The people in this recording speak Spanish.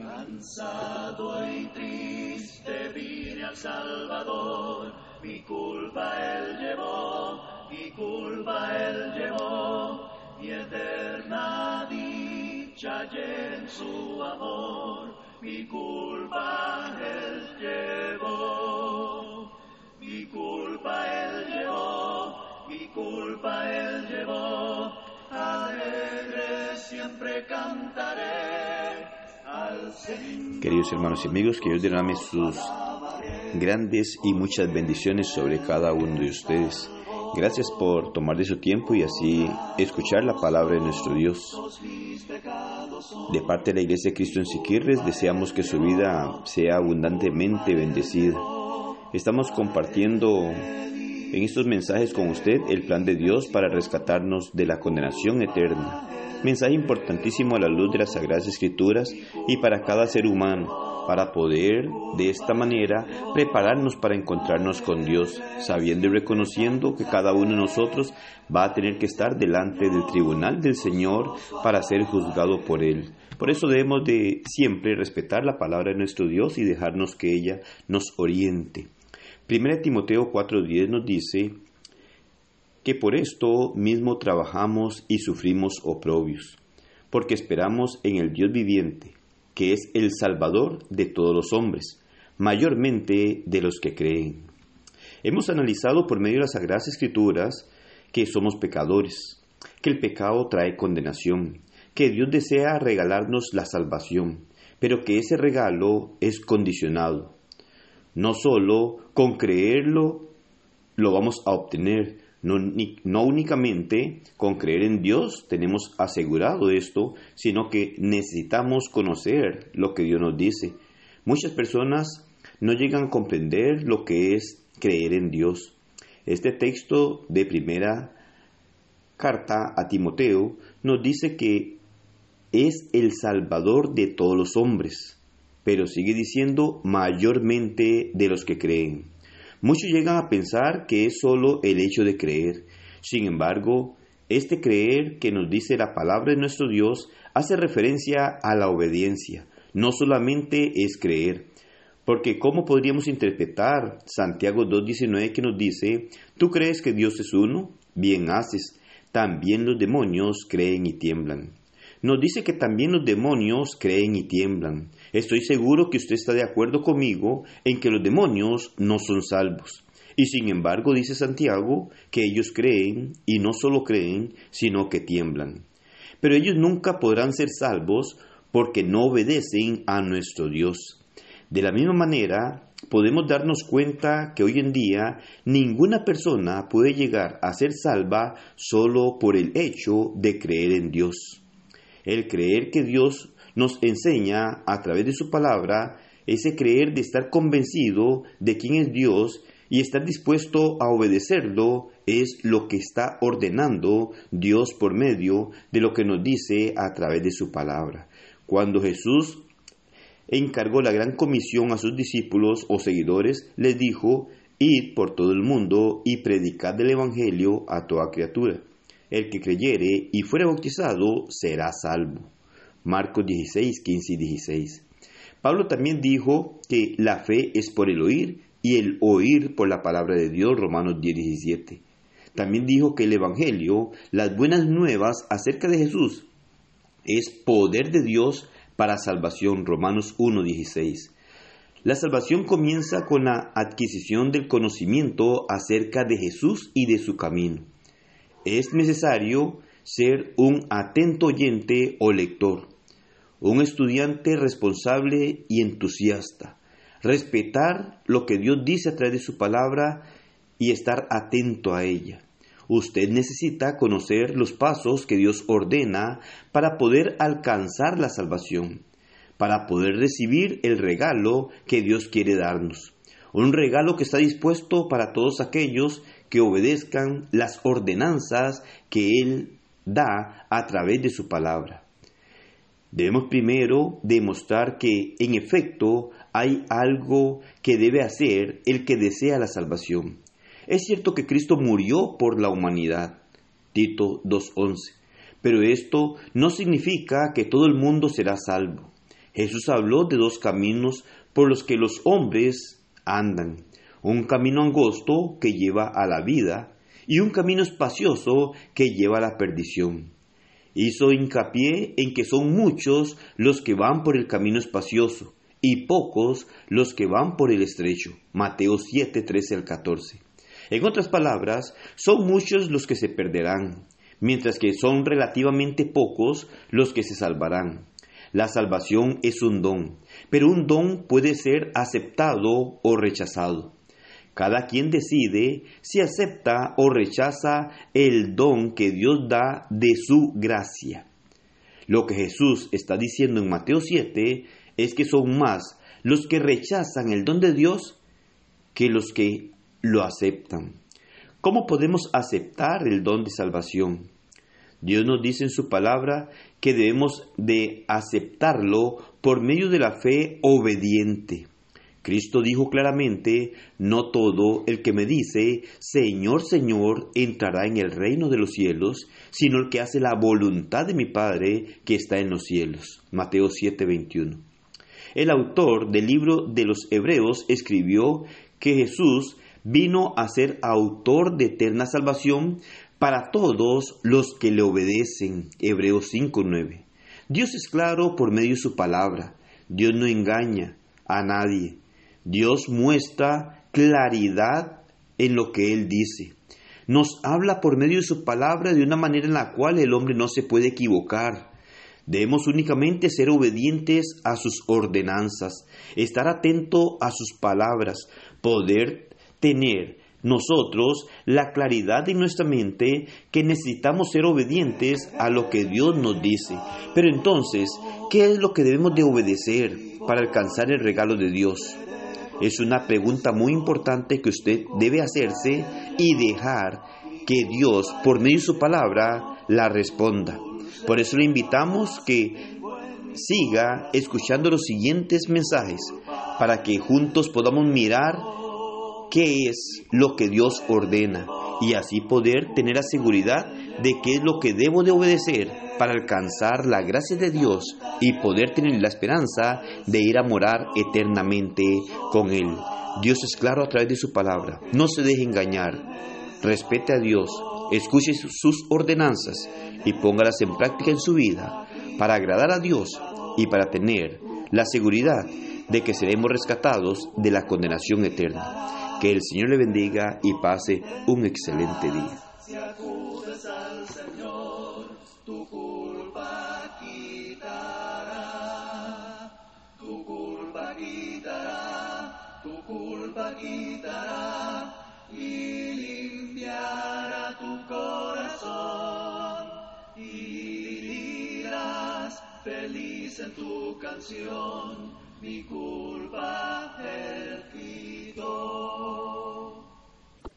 Cansado y triste vine al Salvador, mi culpa él llevó, mi culpa él llevó, y eterna dicha en su amor, mi culpa él llevó, mi culpa él llevó, mi culpa él llevó, alegre siempre cantaré Queridos hermanos y amigos, que Dios derrame sus grandes y muchas bendiciones sobre cada uno de ustedes. Gracias por tomar de su tiempo y así escuchar la palabra de nuestro Dios. De parte de la Iglesia de Cristo en Siquirres, deseamos que su vida sea abundantemente bendecida. Estamos compartiendo en estos mensajes con usted el plan de Dios para rescatarnos de la condenación eterna mensaje importantísimo a la luz de las Sagradas Escrituras y para cada ser humano, para poder de esta manera prepararnos para encontrarnos con Dios, sabiendo y reconociendo que cada uno de nosotros va a tener que estar delante del tribunal del Señor para ser juzgado por Él. Por eso debemos de siempre respetar la palabra de nuestro Dios y dejarnos que ella nos oriente. 1 Timoteo 4:10 nos dice, que por esto mismo trabajamos y sufrimos oprobios, porque esperamos en el Dios viviente, que es el Salvador de todos los hombres, mayormente de los que creen. Hemos analizado por medio de las Sagradas Escrituras que somos pecadores, que el pecado trae condenación, que Dios desea regalarnos la salvación, pero que ese regalo es condicionado. No solo con creerlo lo vamos a obtener, no, únicamente con creer en Dios tenemos asegurado esto, sino que necesitamos conocer lo que Dios nos dice. Muchas personas no llegan a comprender lo que es creer en Dios. Este texto de primera carta a Timoteo nos dice que es el Salvador de todos los hombres, pero sigue diciendo mayormente de los que creen. Muchos llegan a pensar que es solo el hecho de creer. Sin embargo, este creer que nos dice la palabra de nuestro Dios hace referencia a la obediencia. No solamente es creer. Porque ¿cómo podríamos interpretar Santiago 2.19 que nos dice, tú crees que Dios es uno? Bien haces. También los demonios creen y tiemblan. Nos dice que también los demonios creen y tiemblan. Estoy seguro que usted está de acuerdo conmigo en que los demonios no son salvos. Y sin embargo dice Santiago que ellos creen y no solo creen, sino que tiemblan. Pero ellos nunca podrán ser salvos porque no obedecen a nuestro Dios. De la misma manera, podemos darnos cuenta que hoy en día ninguna persona puede llegar a ser salva solo por el hecho de creer en Dios. El creer que Dios nos enseña a través de su palabra ese creer de estar convencido de quién es Dios y estar dispuesto a obedecerlo es lo que está ordenando Dios por medio de lo que nos dice a través de su palabra. Cuando Jesús encargó la gran comisión a sus discípulos o seguidores, les dijo, Id por todo el mundo y predicad el Evangelio a toda criatura. El que creyere y fuere bautizado será salvo. Marcos 16, 15 y 16. Pablo también dijo que la fe es por el oír y el oír por la palabra de Dios, Romanos 10, 17. También dijo que el Evangelio, las buenas nuevas acerca de Jesús, es poder de Dios para salvación, Romanos 1, 16. La salvación comienza con la adquisición del conocimiento acerca de Jesús y de su camino. Es necesario ser un atento oyente o lector, un estudiante responsable y entusiasta, respetar lo que Dios dice a través de su palabra y estar atento a ella. Usted necesita conocer los pasos que Dios ordena para poder alcanzar la salvación, para poder recibir el regalo que Dios quiere darnos. Un regalo que está dispuesto para todos aquellos que obedezcan las ordenanzas que Él da a través de su palabra. Debemos primero demostrar que en efecto hay algo que debe hacer el que desea la salvación. Es cierto que Cristo murió por la humanidad, Tito 2.11, pero esto no significa que todo el mundo será salvo. Jesús habló de dos caminos por los que los hombres andan, un camino angosto que lleva a la vida y un camino espacioso que lleva a la perdición. Hizo hincapié en que son muchos los que van por el camino espacioso y pocos los que van por el estrecho. Mateo 7, 13 al 14. En otras palabras, son muchos los que se perderán, mientras que son relativamente pocos los que se salvarán. La salvación es un don, pero un don puede ser aceptado o rechazado. Cada quien decide si acepta o rechaza el don que Dios da de su gracia. Lo que Jesús está diciendo en Mateo 7 es que son más los que rechazan el don de Dios que los que lo aceptan. ¿Cómo podemos aceptar el don de salvación? Dios nos dice en su palabra que debemos de aceptarlo por medio de la fe obediente. Cristo dijo claramente, no todo el que me dice, Señor, Señor, entrará en el reino de los cielos, sino el que hace la voluntad de mi Padre que está en los cielos. Mateo 7:21. El autor del libro de los Hebreos escribió que Jesús vino a ser autor de eterna salvación para todos los que le obedecen. Hebreos 5.9. Dios es claro por medio de su palabra. Dios no engaña a nadie. Dios muestra claridad en lo que Él dice. Nos habla por medio de su palabra de una manera en la cual el hombre no se puede equivocar. Debemos únicamente ser obedientes a sus ordenanzas, estar atento a sus palabras, poder tener nosotros la claridad en nuestra mente que necesitamos ser obedientes a lo que Dios nos dice. Pero entonces, ¿qué es lo que debemos de obedecer para alcanzar el regalo de Dios? Es una pregunta muy importante que usted debe hacerse y dejar que Dios, por medio de su palabra, la responda. Por eso le invitamos que siga escuchando los siguientes mensajes para que juntos podamos mirar qué es lo que Dios ordena y así poder tener la seguridad de qué es lo que debo de obedecer para alcanzar la gracia de Dios y poder tener la esperanza de ir a morar eternamente con Él. Dios es claro a través de su palabra. No se deje engañar. Respete a Dios. Escuche sus ordenanzas y póngalas en práctica en su vida para agradar a Dios y para tener la seguridad de que seremos rescatados de la condenación eterna. Que el Señor le bendiga y pase un excelente día. dice tu canción, mi culpa es